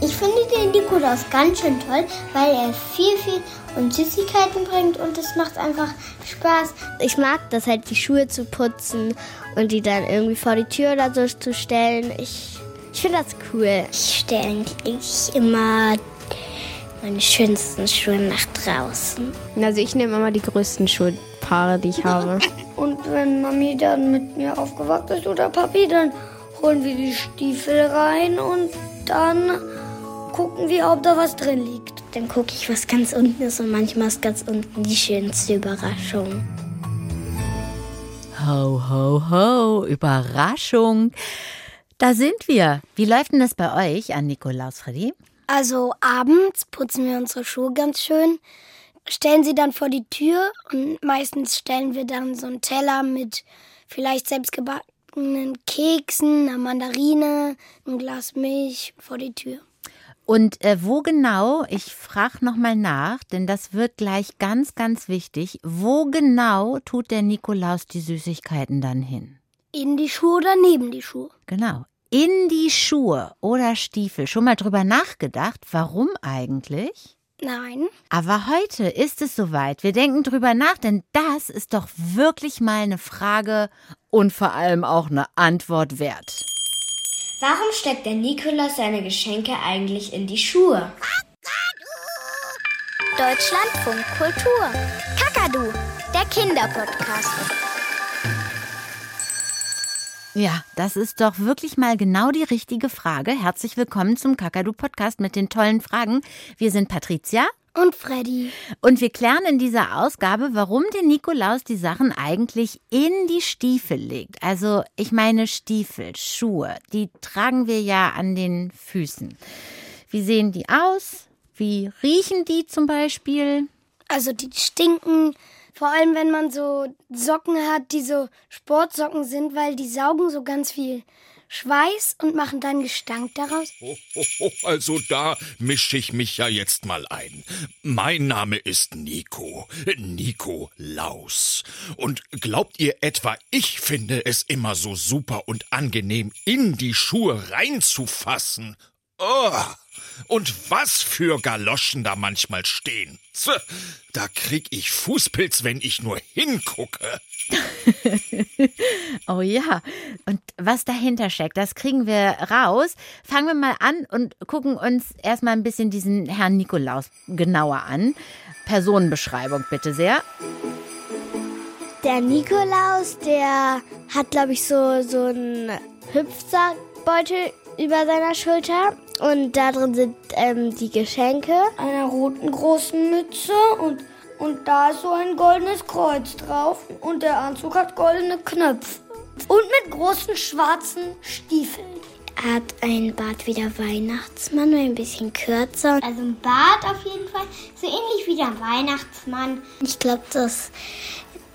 Ich finde den Nikolaus ganz schön toll, weil er viel, viel und Süßigkeiten bringt und es macht einfach Spaß. Ich mag das halt, die Schuhe zu putzen und die dann irgendwie vor die Tür oder so zu stellen. Ich, ich finde das cool. Ich stelle eigentlich immer meine schönsten Schuhe nach draußen. Also ich nehme immer die größten Schuhpaare, die ich habe. und wenn Mami dann mit mir aufgewacht ist oder Papi, dann holen wir die Stiefel rein und dann gucken wir, ob da was drin liegt. Dann gucke ich, was ganz unten ist und manchmal ist ganz unten die schönste Überraschung. Ho, ho, ho, Überraschung. Da sind wir. Wie läuft denn das bei euch an Nikolaus, Freddy? Also abends putzen wir unsere Schuhe ganz schön, stellen sie dann vor die Tür und meistens stellen wir dann so einen Teller mit vielleicht selbstgebackenen Keksen, einer Mandarine, ein Glas Milch vor die Tür. Und äh, wo genau, ich frage nochmal nach, denn das wird gleich ganz, ganz wichtig, wo genau tut der Nikolaus die Süßigkeiten dann hin? In die Schuhe oder neben die Schuhe? Genau, in die Schuhe oder Stiefel. Schon mal drüber nachgedacht, warum eigentlich? Nein. Aber heute ist es soweit. Wir denken drüber nach, denn das ist doch wirklich mal eine Frage und vor allem auch eine Antwort wert. Warum steckt der Nikolaus seine Geschenke eigentlich in die Schuhe? Deutschlandfunk Kultur. Kakadu, der Kinderpodcast. Ja, das ist doch wirklich mal genau die richtige Frage. Herzlich willkommen zum Kakadu Podcast mit den tollen Fragen. Wir sind Patricia und Freddy. Und wir klären in dieser Ausgabe, warum der Nikolaus die Sachen eigentlich in die Stiefel legt. Also ich meine Stiefel, Schuhe, die tragen wir ja an den Füßen. Wie sehen die aus? Wie riechen die zum Beispiel? Also die stinken, vor allem wenn man so Socken hat, die so Sportsocken sind, weil die saugen so ganz viel Schweiß und machen dann Gestank daraus? Also da mische ich mich ja jetzt mal ein. Mein Name ist Nico. Nico Laus. Und glaubt ihr etwa, ich finde es immer so super und angenehm, in die Schuhe reinzufassen? Oh! Und was für Galoschen da manchmal stehen. Da krieg ich Fußpilz, wenn ich nur hingucke. oh ja, und was dahinter steckt, das kriegen wir raus. Fangen wir mal an und gucken uns erstmal ein bisschen diesen Herrn Nikolaus genauer an. Personenbeschreibung bitte sehr. Der Nikolaus, der hat, glaube ich, so, so einen Hüpfsackbeutel über seiner Schulter und da drin sind ähm, die Geschenke. Einer roten großen Mütze und, und da ist so ein goldenes Kreuz drauf. Und der Anzug hat goldene Knöpfe. Und mit großen schwarzen Stiefeln. Er hat einen Bart wie der Weihnachtsmann, nur ein bisschen kürzer. Also ein Bart auf jeden Fall, so ähnlich wie der Weihnachtsmann. Ich glaube, dass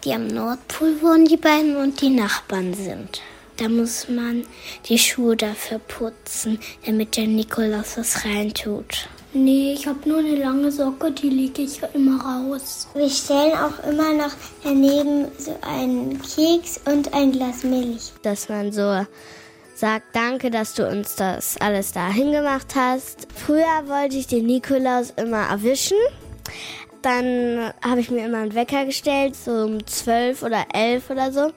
die am Nordpol wohnen, die beiden, und die Nachbarn sind. Da muss man die Schuhe dafür putzen, damit der Nikolaus was reintut. Nee, ich habe nur eine lange Socke, die lege ich ja immer raus. Wir stellen auch immer noch daneben so einen Keks und ein Glas Milch. Dass man so sagt, danke, dass du uns das alles da hingemacht hast. Früher wollte ich den Nikolaus immer erwischen. Dann habe ich mir immer einen Wecker gestellt, so um zwölf oder elf oder so.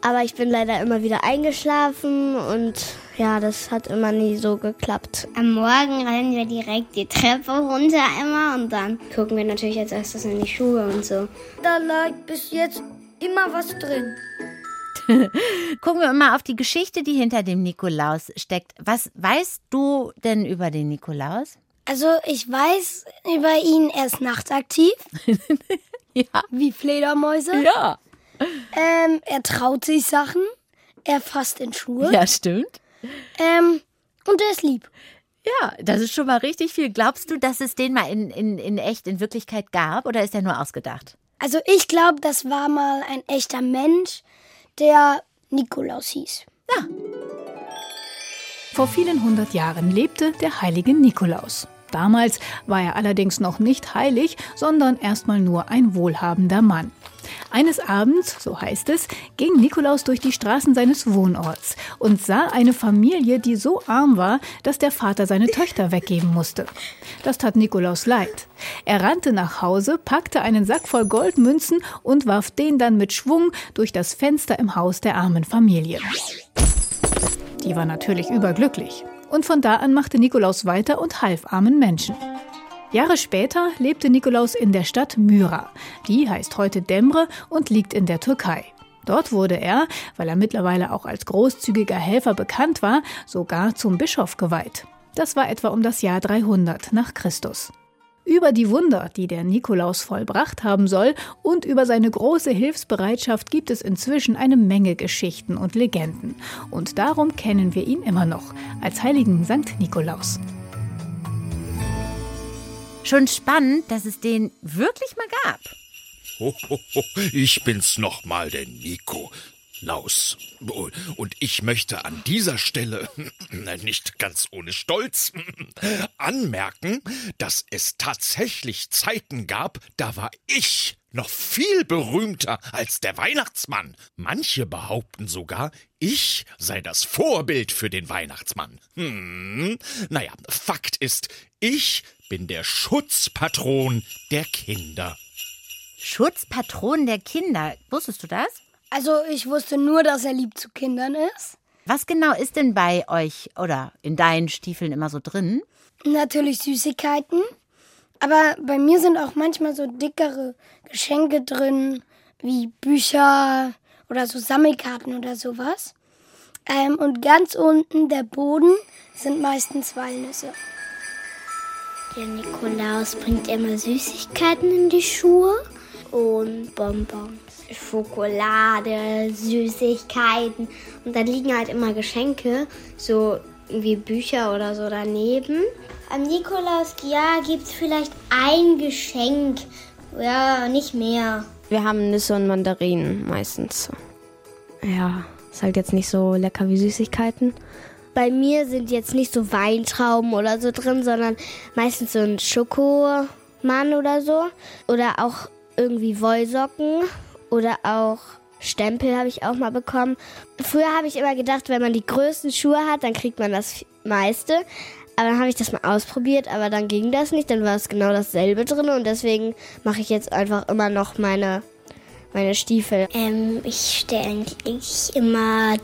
Aber ich bin leider immer wieder eingeschlafen und ja, das hat immer nie so geklappt. Am Morgen rennen wir direkt die Treppe runter immer und dann gucken wir natürlich als erstes in die Schuhe und so. Da lag bis jetzt immer was drin. Gucken wir mal auf die Geschichte, die hinter dem Nikolaus steckt. Was weißt du denn über den Nikolaus? Also ich weiß über ihn, er ist nachtaktiv. ja. Wie Fledermäuse. Ja. Ähm, er traut sich Sachen. Er fasst in Schuhe. Ja, stimmt. Ähm, und er ist lieb. Ja, das ist schon mal richtig viel. Glaubst du, dass es den mal in, in, in echt, in Wirklichkeit gab oder ist er nur ausgedacht? Also ich glaube, das war mal ein echter Mensch, der Nikolaus hieß. Ja. Vor vielen hundert Jahren lebte der heilige Nikolaus. Damals war er allerdings noch nicht heilig, sondern erstmal nur ein wohlhabender Mann. Eines Abends, so heißt es, ging Nikolaus durch die Straßen seines Wohnorts und sah eine Familie, die so arm war, dass der Vater seine Töchter weggeben musste. Das tat Nikolaus leid. Er rannte nach Hause, packte einen Sack voll Goldmünzen und warf den dann mit Schwung durch das Fenster im Haus der armen Familie. Die war natürlich überglücklich. Und von da an machte Nikolaus weiter und half armen Menschen. Jahre später lebte Nikolaus in der Stadt Myra. Die heißt heute Demre und liegt in der Türkei. Dort wurde er, weil er mittlerweile auch als großzügiger Helfer bekannt war, sogar zum Bischof geweiht. Das war etwa um das Jahr 300 nach Christus. Über die Wunder, die der Nikolaus vollbracht haben soll, und über seine große Hilfsbereitschaft gibt es inzwischen eine Menge Geschichten und Legenden. Und darum kennen wir ihn immer noch als heiligen Sankt Nikolaus. Schon spannend, dass es den wirklich mal gab. Ho, ho, ho, ich bin's nochmal, der Nico. Laus. Und ich möchte an dieser Stelle, nicht ganz ohne Stolz, anmerken, dass es tatsächlich Zeiten gab, da war ich noch viel berühmter als der Weihnachtsmann. Manche behaupten sogar, ich sei das Vorbild für den Weihnachtsmann. Hm, naja, Fakt ist, ich bin der Schutzpatron der Kinder. Schutzpatron der Kinder. Wusstest du das? Also ich wusste nur, dass er lieb zu Kindern ist. Was genau ist denn bei euch oder in deinen Stiefeln immer so drin? Natürlich Süßigkeiten. Aber bei mir sind auch manchmal so dickere Geschenke drin, wie Bücher oder so Sammelkarten oder sowas. Ähm, und ganz unten der Boden sind meistens Walnüsse. Der Nikolaus bringt immer Süßigkeiten in die Schuhe und Bonbons. Schokolade, Süßigkeiten. Und dann liegen halt immer Geschenke, so wie Bücher oder so daneben. Am Nikolausjahr gibt es vielleicht ein Geschenk. Ja, nicht mehr. Wir haben Nüsse und Mandarinen meistens. Ja, ist halt jetzt nicht so lecker wie Süßigkeiten. Bei mir sind jetzt nicht so Weintrauben oder so drin, sondern meistens so ein Schokomann oder so. Oder auch irgendwie Wollsocken oder auch Stempel habe ich auch mal bekommen. Früher habe ich immer gedacht, wenn man die größten Schuhe hat, dann kriegt man das meiste. Aber dann habe ich das mal ausprobiert, aber dann ging das nicht. Dann war es genau dasselbe drin und deswegen mache ich jetzt einfach immer noch meine, meine Stiefel. Ähm, ich stelle eigentlich immer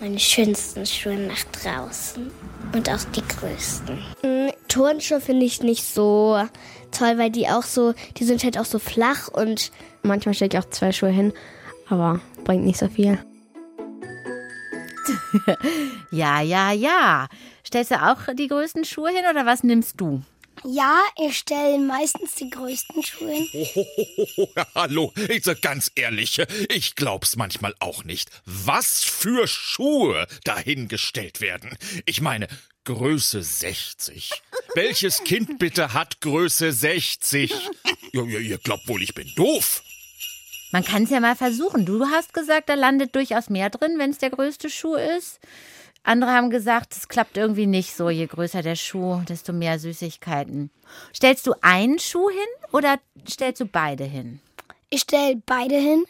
meine schönsten Schuhe nach draußen und auch die größten. Mm, Turnschuhe finde ich nicht so toll, weil die auch so, die sind halt auch so flach und manchmal stecke ich auch zwei Schuhe hin, aber bringt nicht so viel. ja, ja, ja. Stellst du auch die größten Schuhe hin oder was nimmst du? Ja, ich stelle meistens die größten Schuhe hin. Oh, hallo, ich sag ganz ehrlich, ich glaub's manchmal auch nicht, was für Schuhe dahingestellt werden. Ich meine, Größe 60. Welches Kind bitte hat Größe 60? Ja, ihr, ihr glaubt wohl, ich bin doof. Man kann es ja mal versuchen. Du hast gesagt, da landet durchaus mehr drin, wenn es der größte Schuh ist. Andere haben gesagt, es klappt irgendwie nicht so. Je größer der Schuh, desto mehr Süßigkeiten. Stellst du einen Schuh hin oder stellst du beide hin? Ich stelle beide hin,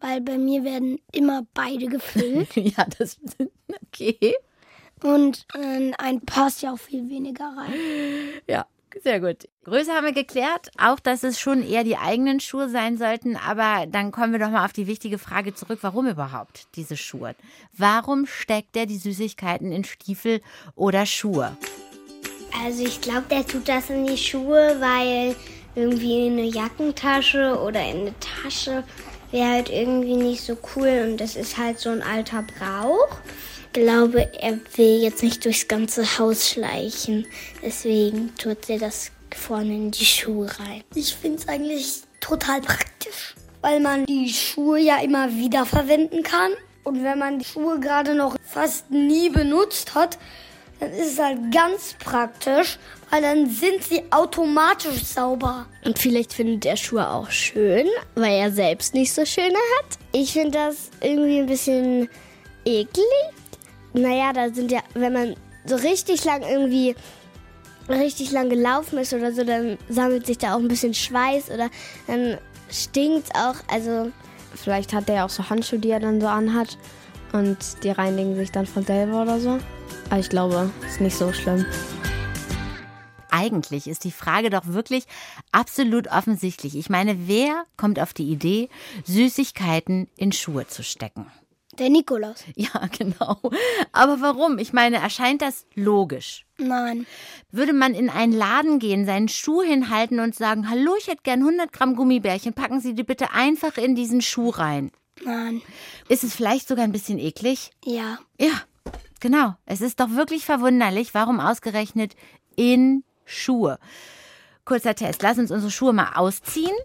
weil bei mir werden immer beide gefüllt. ja, das okay. Und äh, ein passt ja auch viel weniger rein. Ja, sehr gut. Größe haben wir geklärt, auch dass es schon eher die eigenen Schuhe sein sollten. Aber dann kommen wir doch mal auf die wichtige Frage zurück, warum überhaupt diese Schuhe? Warum steckt er die Süßigkeiten in Stiefel oder Schuhe? Also ich glaube, der tut das in die Schuhe, weil irgendwie in eine Jackentasche oder in eine Tasche wäre halt irgendwie nicht so cool und das ist halt so ein alter Brauch glaube, er will jetzt nicht durchs ganze Haus schleichen. Deswegen tut er das vorne in die Schuhe rein. Ich finde es eigentlich total praktisch, weil man die Schuhe ja immer wieder verwenden kann. Und wenn man die Schuhe gerade noch fast nie benutzt hat, dann ist es halt ganz praktisch, weil dann sind sie automatisch sauber. Und vielleicht findet er Schuhe auch schön, weil er selbst nicht so schöne hat. Ich finde das irgendwie ein bisschen eklig, naja, da sind ja, wenn man so richtig lang irgendwie richtig lang gelaufen ist oder so, dann sammelt sich da auch ein bisschen Schweiß oder dann stinkt es auch. Also Vielleicht hat der ja auch so Handschuhe, die er dann so anhat. Und die reinigen sich dann von selber oder so. Aber ich glaube, ist nicht so schlimm. Eigentlich ist die Frage doch wirklich absolut offensichtlich. Ich meine, wer kommt auf die Idee, Süßigkeiten in Schuhe zu stecken? Der Nikolaus. Ja, genau. Aber warum? Ich meine, erscheint das logisch? Nein. Würde man in einen Laden gehen, seinen Schuh hinhalten und sagen, hallo, ich hätte gern 100 Gramm Gummibärchen, packen Sie die bitte einfach in diesen Schuh rein. Nein. Ist es vielleicht sogar ein bisschen eklig? Ja. Ja, genau. Es ist doch wirklich verwunderlich, warum ausgerechnet in Schuhe. Kurzer Test. Lass uns unsere Schuhe mal ausziehen.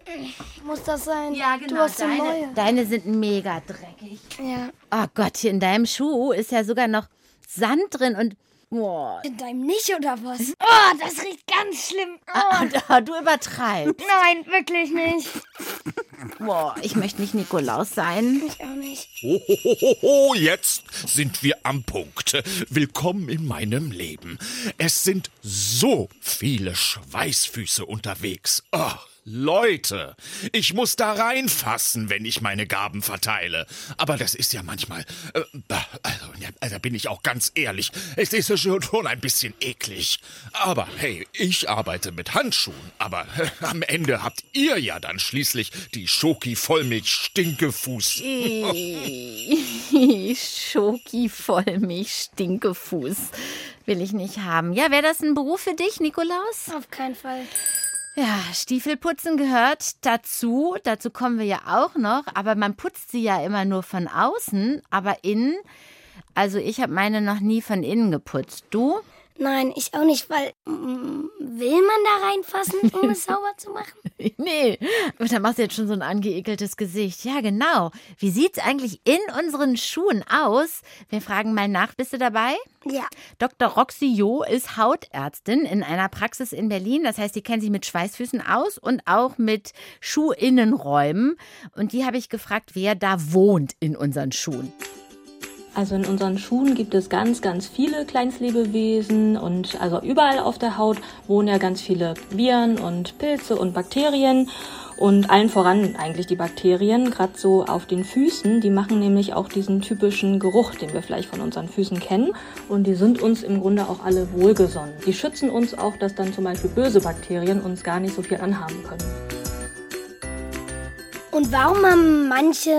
Muss das sein? Ja, genau. Du hast deine, neue. deine sind mega dreckig. Ja. Oh Gott, hier in deinem Schuh ist ja sogar noch Sand drin und. Boah. In deinem nicht oder was? Oh, das riecht ganz schlimm. Oh. Und, oh, du übertreibst. Nein, wirklich nicht. Boah, ich möchte nicht Nikolaus sein. Ich auch nicht. Ho, ho, ho, ho, ho, jetzt sind wir am Punkt. Willkommen in meinem Leben. Es sind so viele Schweißfüße unterwegs. Oh, Leute, ich muss da reinfassen, wenn ich meine Gaben verteile. Aber das ist ja manchmal, äh, also, ja, also bin ich auch ganz ehrlich, es ist schon schon ein bisschen eklig. Aber hey, ich arbeite mit Handschuhen, aber äh, am Ende habt ihr ja dann schließlich die Schoki-Vollmilch-Stinkefuß. Schoki Vollmilch Stinkefuß. Will ich nicht haben. Ja, wäre das ein Beruf für dich, Nikolaus? Auf keinen Fall. Ja, Stiefelputzen gehört dazu. Dazu kommen wir ja auch noch. Aber man putzt sie ja immer nur von außen. Aber innen, also ich habe meine noch nie von innen geputzt. Du? Nein, ich auch nicht, weil mm, will man da reinfassen, um es sauber zu machen? Nee, aber da machst du jetzt schon so ein angeekeltes Gesicht. Ja, genau. Wie sieht's eigentlich in unseren Schuhen aus? Wir fragen mal nach. Bist du dabei? Ja. Dr. Roxy Jo ist Hautärztin in einer Praxis in Berlin. Das heißt, die kennt sich mit Schweißfüßen aus und auch mit Schuhinnenräumen. Und die habe ich gefragt, wer da wohnt in unseren Schuhen. Also in unseren Schuhen gibt es ganz, ganz viele Kleinstlebewesen und also überall auf der Haut wohnen ja ganz viele Viren und Pilze und Bakterien und allen voran eigentlich die Bakterien, gerade so auf den Füßen, die machen nämlich auch diesen typischen Geruch, den wir vielleicht von unseren Füßen kennen und die sind uns im Grunde auch alle wohlgesonnen. Die schützen uns auch, dass dann zum Beispiel böse Bakterien uns gar nicht so viel anhaben können. Und warum haben manche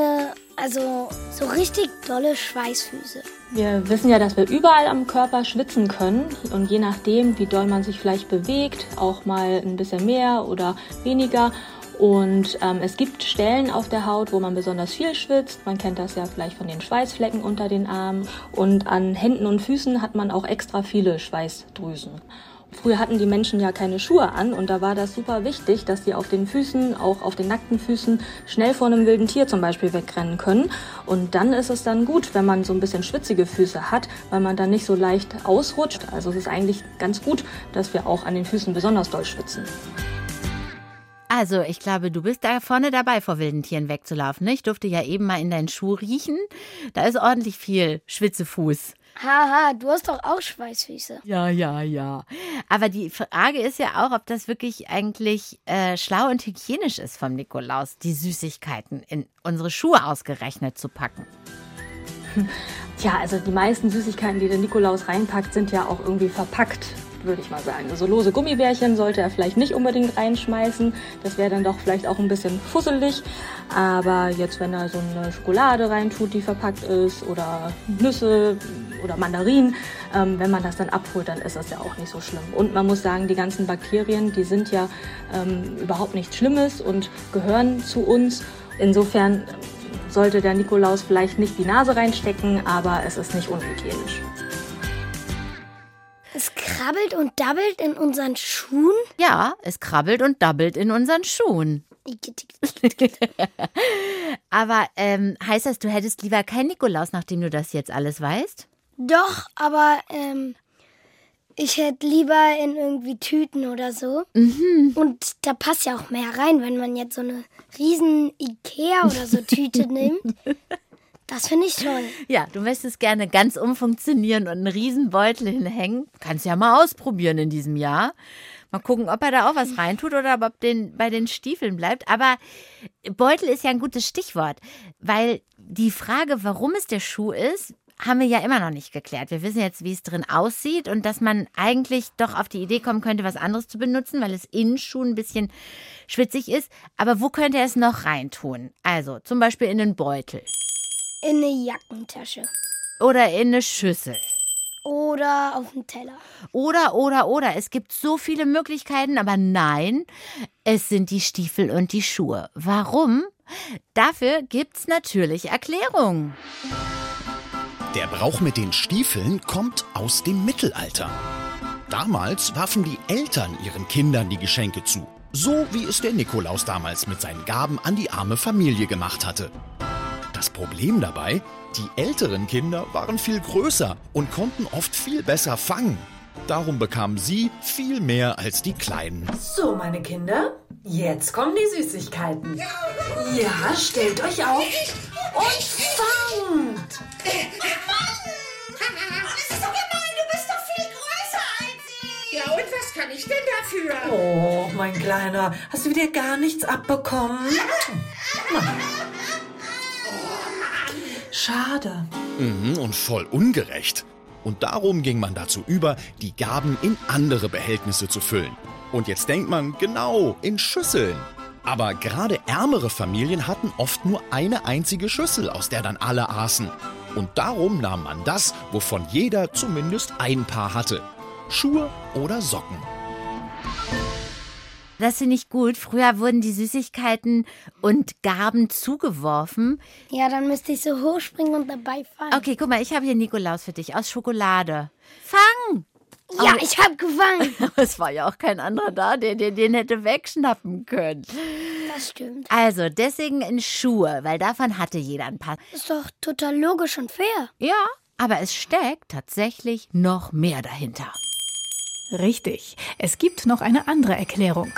also so richtig dolle Schweißfüße? Wir wissen ja, dass wir überall am Körper schwitzen können und je nachdem, wie doll man sich vielleicht bewegt, auch mal ein bisschen mehr oder weniger. Und ähm, es gibt Stellen auf der Haut, wo man besonders viel schwitzt. Man kennt das ja vielleicht von den Schweißflecken unter den Armen. Und an Händen und Füßen hat man auch extra viele Schweißdrüsen. Früher hatten die Menschen ja keine Schuhe an und da war das super wichtig, dass sie auf den Füßen, auch auf den nackten Füßen, schnell vor einem wilden Tier zum Beispiel wegrennen können. Und dann ist es dann gut, wenn man so ein bisschen schwitzige Füße hat, weil man dann nicht so leicht ausrutscht. Also es ist eigentlich ganz gut, dass wir auch an den Füßen besonders doll schwitzen. Also, ich glaube, du bist da vorne dabei, vor wilden Tieren wegzulaufen. Ich durfte ja eben mal in deinen Schuh riechen. Da ist ordentlich viel Schwitzefuß. Haha, du hast doch auch Schweißfüße. Ja, ja, ja. Aber die Frage ist ja auch, ob das wirklich eigentlich äh, schlau und hygienisch ist vom Nikolaus, die Süßigkeiten in unsere Schuhe ausgerechnet zu packen. Tja, also die meisten Süßigkeiten, die der Nikolaus reinpackt, sind ja auch irgendwie verpackt, würde ich mal sagen. Also lose Gummibärchen sollte er vielleicht nicht unbedingt reinschmeißen. Das wäre dann doch vielleicht auch ein bisschen fusselig. Aber jetzt, wenn er so eine Schokolade reintut, die verpackt ist, oder Nüsse oder Mandarinen, ähm, wenn man das dann abholt, dann ist das ja auch nicht so schlimm. Und man muss sagen, die ganzen Bakterien, die sind ja ähm, überhaupt nichts Schlimmes und gehören zu uns. Insofern sollte der Nikolaus vielleicht nicht die Nase reinstecken, aber es ist nicht unhygienisch. Es krabbelt und dabbelt in unseren Schuhen. Ja, es krabbelt und dabbelt in unseren Schuhen. Aber ähm, heißt das, du hättest lieber kein Nikolaus, nachdem du das jetzt alles weißt? Doch, aber ähm, ich hätte lieber in irgendwie Tüten oder so. Und da passt ja auch mehr rein, wenn man jetzt so eine riesen Ikea oder so Tüte nimmt. Das finde ich toll. Ja, du möchtest gerne ganz umfunktionieren und einen Riesenbeutel hinhängen. Kannst ja mal ausprobieren in diesem Jahr. Mal gucken, ob er da auch was reintut oder ob den, bei den Stiefeln bleibt. Aber Beutel ist ja ein gutes Stichwort, weil die Frage, warum es der Schuh ist, haben wir ja immer noch nicht geklärt. Wir wissen jetzt, wie es drin aussieht und dass man eigentlich doch auf die Idee kommen könnte, was anderes zu benutzen, weil es innen schon ein bisschen schwitzig ist. Aber wo könnte er es noch reintun? Also zum Beispiel in den Beutel. In eine Jackentasche. Oder in eine Schüssel. Oder auf den Teller. Oder, oder, oder. Es gibt so viele Möglichkeiten, aber nein, es sind die Stiefel und die Schuhe. Warum? Dafür gibt's natürlich Erklärungen. Der Brauch mit den Stiefeln kommt aus dem Mittelalter. Damals warfen die Eltern ihren Kindern die Geschenke zu. So wie es der Nikolaus damals mit seinen Gaben an die arme Familie gemacht hatte. Das Problem dabei, die älteren Kinder waren viel größer und konnten oft viel besser fangen. Darum bekamen sie viel mehr als die Kleinen. So, meine Kinder, jetzt kommen die Süßigkeiten. Ja, stellt euch auf und fangt. Ja, und was kann ich denn dafür? Oh, mein Kleiner, hast du wieder gar nichts abbekommen? Schade. Mhm, und voll ungerecht. Und darum ging man dazu über, die Gaben in andere Behältnisse zu füllen. Und jetzt denkt man, genau, in Schüsseln. Aber gerade ärmere Familien hatten oft nur eine einzige Schüssel, aus der dann alle aßen. Und darum nahm man das, wovon jeder zumindest ein Paar hatte. Schuhe oder Socken. Das finde ich gut. Früher wurden die Süßigkeiten und Gaben zugeworfen. Ja, dann müsste ich so hochspringen und dabei fallen. Okay, guck mal, ich habe hier Nikolaus für dich aus Schokolade. Fang! Ja, ich habe gefangen. Es war ja auch kein anderer da, der dir den hätte wegschnappen können. Das stimmt. Also, deswegen in Schuhe, weil davon hatte jeder ein paar. Ist doch total logisch und fair. Ja, aber es steckt tatsächlich noch mehr dahinter. Richtig. Es gibt noch eine andere Erklärung.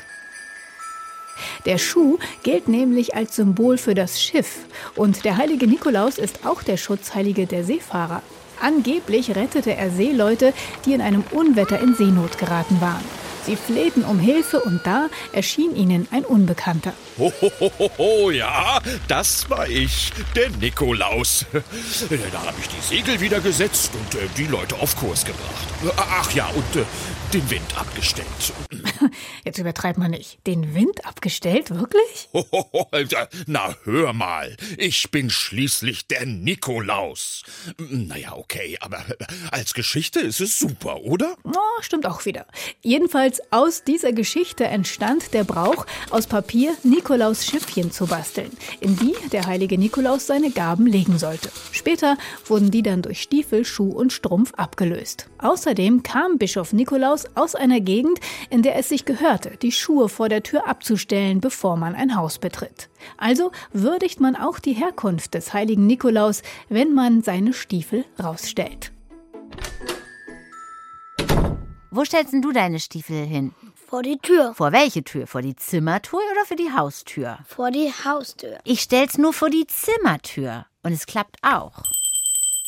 Der Schuh gilt nämlich als Symbol für das Schiff und der heilige Nikolaus ist auch der Schutzheilige der Seefahrer. Angeblich rettete er Seeleute, die in einem Unwetter in Seenot geraten waren. Sie flehten um Hilfe und da erschien ihnen ein Unbekannter. Ho, ho, ho, ho, ja, das war ich, der Nikolaus. Da habe ich die Segel wieder gesetzt und äh, die Leute auf Kurs gebracht. Ach ja, und äh, den Wind abgestellt. Jetzt übertreibt man nicht. Den Wind abgestellt, wirklich? Na, hör mal. Ich bin schließlich der Nikolaus. Naja, okay, aber als Geschichte ist es super, oder? Oh, stimmt auch wieder. Jedenfalls aus dieser Geschichte entstand der Brauch, aus Papier Nikolaus Schiffchen zu basteln, in die der heilige Nikolaus seine Gaben legen sollte. Später wurden die dann durch Stiefel, Schuh und Strumpf abgelöst. Außerdem kam Bischof Nikolaus aus einer Gegend, in der es sich gehörte, die Schuhe vor der Tür abzustellen, bevor man ein Haus betritt. Also würdigt man auch die Herkunft des heiligen Nikolaus, wenn man seine Stiefel rausstellt. Wo stellst denn du deine Stiefel hin? Vor die Tür. Vor welche Tür? Vor die Zimmertür oder für die Haustür? Vor die Haustür. Ich stell's nur vor die Zimmertür. Und es klappt auch.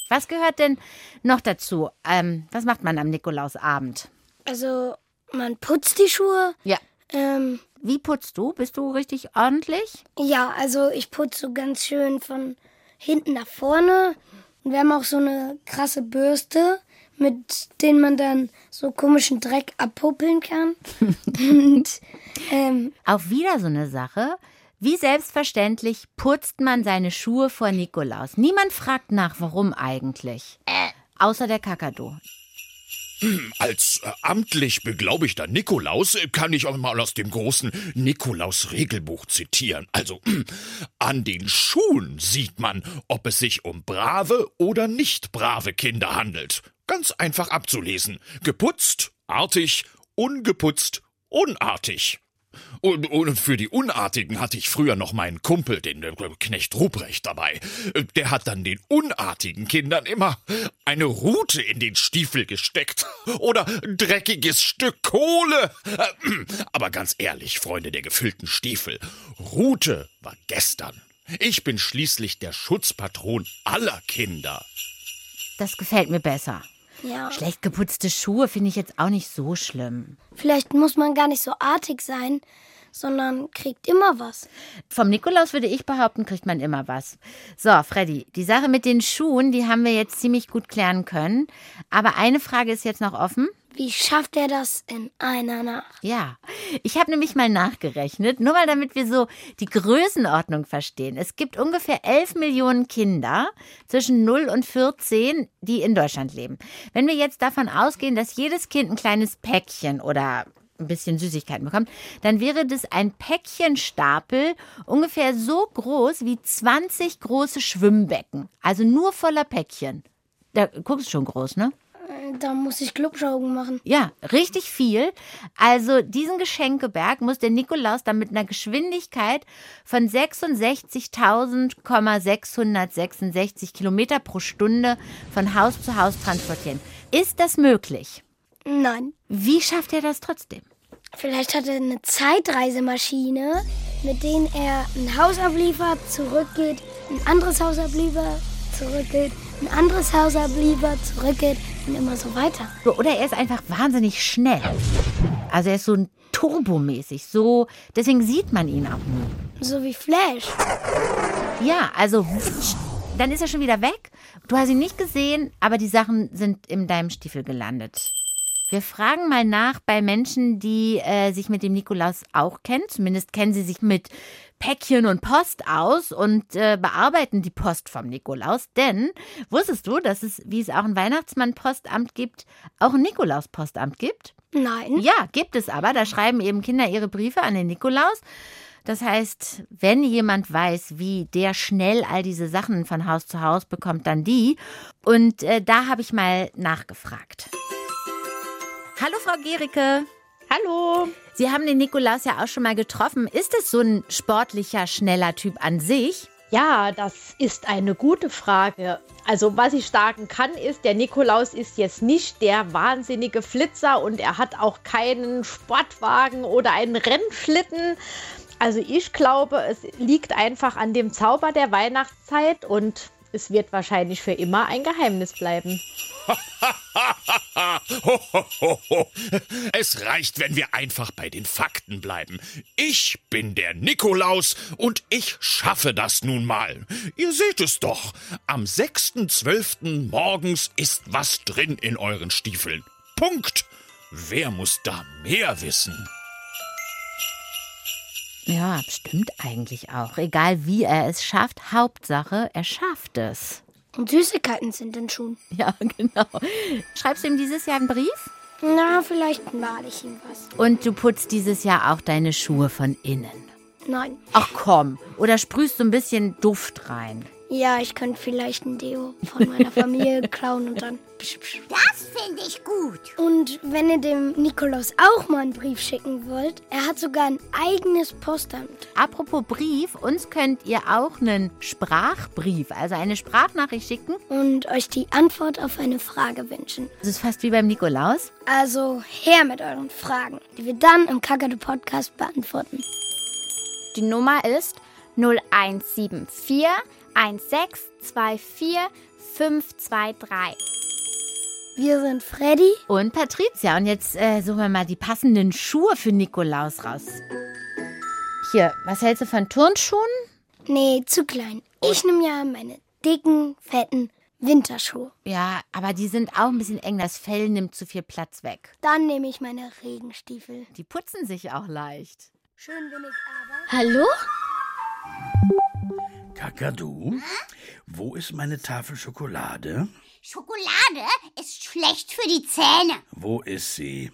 Was gehört denn noch dazu? Ähm, was macht man am Nikolausabend? Also, man putzt die Schuhe. Ja. Ähm, Wie putzt du? Bist du richtig ordentlich? ja, also ich putze so ganz schön von hinten nach vorne. Und wir haben auch so eine krasse Bürste, mit denen man dann so komischen Dreck abpuppeln kann. Und ähm, Auch wieder so eine Sache. Wie selbstverständlich putzt man seine Schuhe vor Nikolaus. Niemand fragt nach, warum eigentlich. Außer der Kakadu. Als äh, amtlich beglaubigter Nikolaus äh, kann ich auch mal aus dem großen Nikolaus-Regelbuch zitieren. Also, an den Schuhen sieht man, ob es sich um brave oder nicht brave Kinder handelt. Ganz einfach abzulesen. Geputzt, artig, ungeputzt, unartig. Und, und für die Unartigen hatte ich früher noch meinen Kumpel, den äh, Knecht Ruprecht, dabei. Äh, Der hat dann den unartigen Kindern immer eine Rute in den Stiefel gesteckt. Oder ein dreckiges Stück Kohle. Äh, Aber ganz ehrlich, Freunde der gefüllten Stiefel, Rute war gestern. Ich bin schließlich der Schutzpatron aller Kinder. Das gefällt mir besser. Ja. Schlecht geputzte Schuhe finde ich jetzt auch nicht so schlimm. Vielleicht muss man gar nicht so artig sein, sondern kriegt immer was. Vom Nikolaus würde ich behaupten, kriegt man immer was. So, Freddy, die Sache mit den Schuhen, die haben wir jetzt ziemlich gut klären können. Aber eine Frage ist jetzt noch offen. Wie schafft er das in einer Nacht? Ja, ich habe nämlich mal nachgerechnet, nur mal damit wir so die Größenordnung verstehen. Es gibt ungefähr 11 Millionen Kinder zwischen 0 und 14, die in Deutschland leben. Wenn wir jetzt davon ausgehen, dass jedes Kind ein kleines Päckchen oder ein bisschen Süßigkeiten bekommt, dann wäre das ein Päckchenstapel ungefähr so groß wie 20 große Schwimmbecken. Also nur voller Päckchen. Da guckst du schon groß, ne? Äh, Da muss ich Glubschaugen machen. Ja, richtig viel. Also diesen Geschenkeberg muss der Nikolaus dann mit einer Geschwindigkeit von 66.666 Kilometer pro Stunde von Haus zu Haus transportieren. Ist das möglich? Nein. Wie schafft er das trotzdem? Vielleicht hat er eine Zeitreisemaschine, mit denen er ein Haus abliefert, zurückgeht, ein anderes Haus abliefert, zurückgeht, ein anderes Haus abliefert, zurückgeht und immer so weiter. Oder er ist einfach wahnsinnig schnell. Also er ist so ein Turbomäßig, so deswegen sieht man ihn auch nie. So wie Flash. Ja, also dann ist er schon wieder weg. Du hast ihn nicht gesehen, aber die Sachen sind in deinem Stiefel gelandet. Wir fragen mal nach bei Menschen, die äh, sich mit dem Nikolaus auch kennen. Zumindest kennen sie sich mit Päckchen und Post aus und äh, bearbeiten die Post vom Nikolaus. Denn wusstest du, dass es, wie es auch ein Weihnachtsmann-Postamt gibt, auch ein Nikolaus-Postamt gibt? Nein. Ja, gibt es aber. Da schreiben eben Kinder ihre Briefe an den Nikolaus. Das heißt, wenn jemand weiß, wie der schnell all diese Sachen von Haus zu Haus bekommt, dann die. Und äh, da habe ich mal nachgefragt. Hallo, Frau Gericke. Hallo. Sie haben den Nikolaus ja auch schon mal getroffen. Ist es so ein sportlicher, schneller Typ an sich? Ja, das ist eine gute Frage. Also was ich sagen kann, ist, der Nikolaus ist jetzt nicht der wahnsinnige Flitzer und er hat auch keinen Sportwagen oder einen Rennschlitten. Also ich glaube, es liegt einfach an dem Zauber der Weihnachtszeit und es wird wahrscheinlich für immer ein Geheimnis bleiben. Ho, ho. Es reicht, wenn wir einfach bei den Fakten bleiben. Ich bin der Nikolaus und ich schaffe das nun mal. Ihr seht es doch. Am 6.12. morgens ist was drin in euren Stiefeln. Punkt. Wer muss da mehr wissen? Ja, stimmt eigentlich auch. Egal wie er es schafft, Hauptsache, er schafft es. Und Süßigkeiten sind in Schuhen. Ja, genau. Schreibst du ihm dieses Jahr einen Brief? Na, vielleicht male ich ihm was. Und du putzt dieses Jahr auch deine Schuhe von innen. Nein. Ach komm. Oder sprühst du ein bisschen Duft rein? Ja, ich könnte vielleicht ein Deo von meiner Familie klauen und dann. psch, psch. Das finde ich gut. Und wenn ihr dem Nikolaus auch mal einen Brief schicken wollt, er hat sogar ein eigenes Postamt. Apropos Brief, uns könnt ihr auch einen Sprachbrief, also eine Sprachnachricht schicken. Und euch die Antwort auf eine Frage wünschen. Das ist fast wie beim Nikolaus. Also her mit euren Fragen, die wir dann im Kakadu Podcast beantworten. Die Nummer ist 0174 1624 523. Wir sind Freddy Und Patricia. Und jetzt äh, suchen wir mal die passenden Schuhe für Nikolaus raus. Hier, was hältst du von Turnschuhen? Nee, zu klein. Ich nehme ja meine dicken, fetten Winterschuhe. Ja, aber die sind auch ein bisschen eng. Das Fell nimmt zu viel Platz weg. Dann nehme ich meine Regenstiefel. Die putzen sich auch leicht. Schön bin ich aber. Hallo? Kakadu, wo ist meine Tafel Schokolade? Schokolade ist schlecht für die Zähne. Wo ist sie?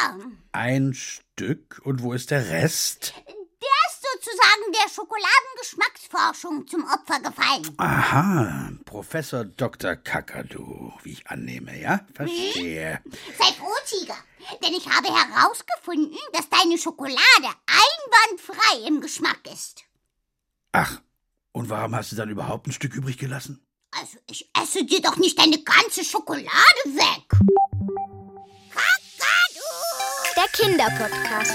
Ja, Ein Stück. Und wo ist der Rest? der ist sozusagen der Schokoladengeschmacksforschung zum Opfer gefallen. Aha, Professor Dr. Kakadu, wie ich annehme, ja? Verstehe. Sei froh, Tiger, denn ich habe herausgefunden, dass deine Schokolade einwandfrei im Geschmack ist. Ach, und warum hast du dann überhaupt ein Stück übrig gelassen? Also, ich esse dir doch nicht deine ganze Schokolade weg. Der Kinderpodcast.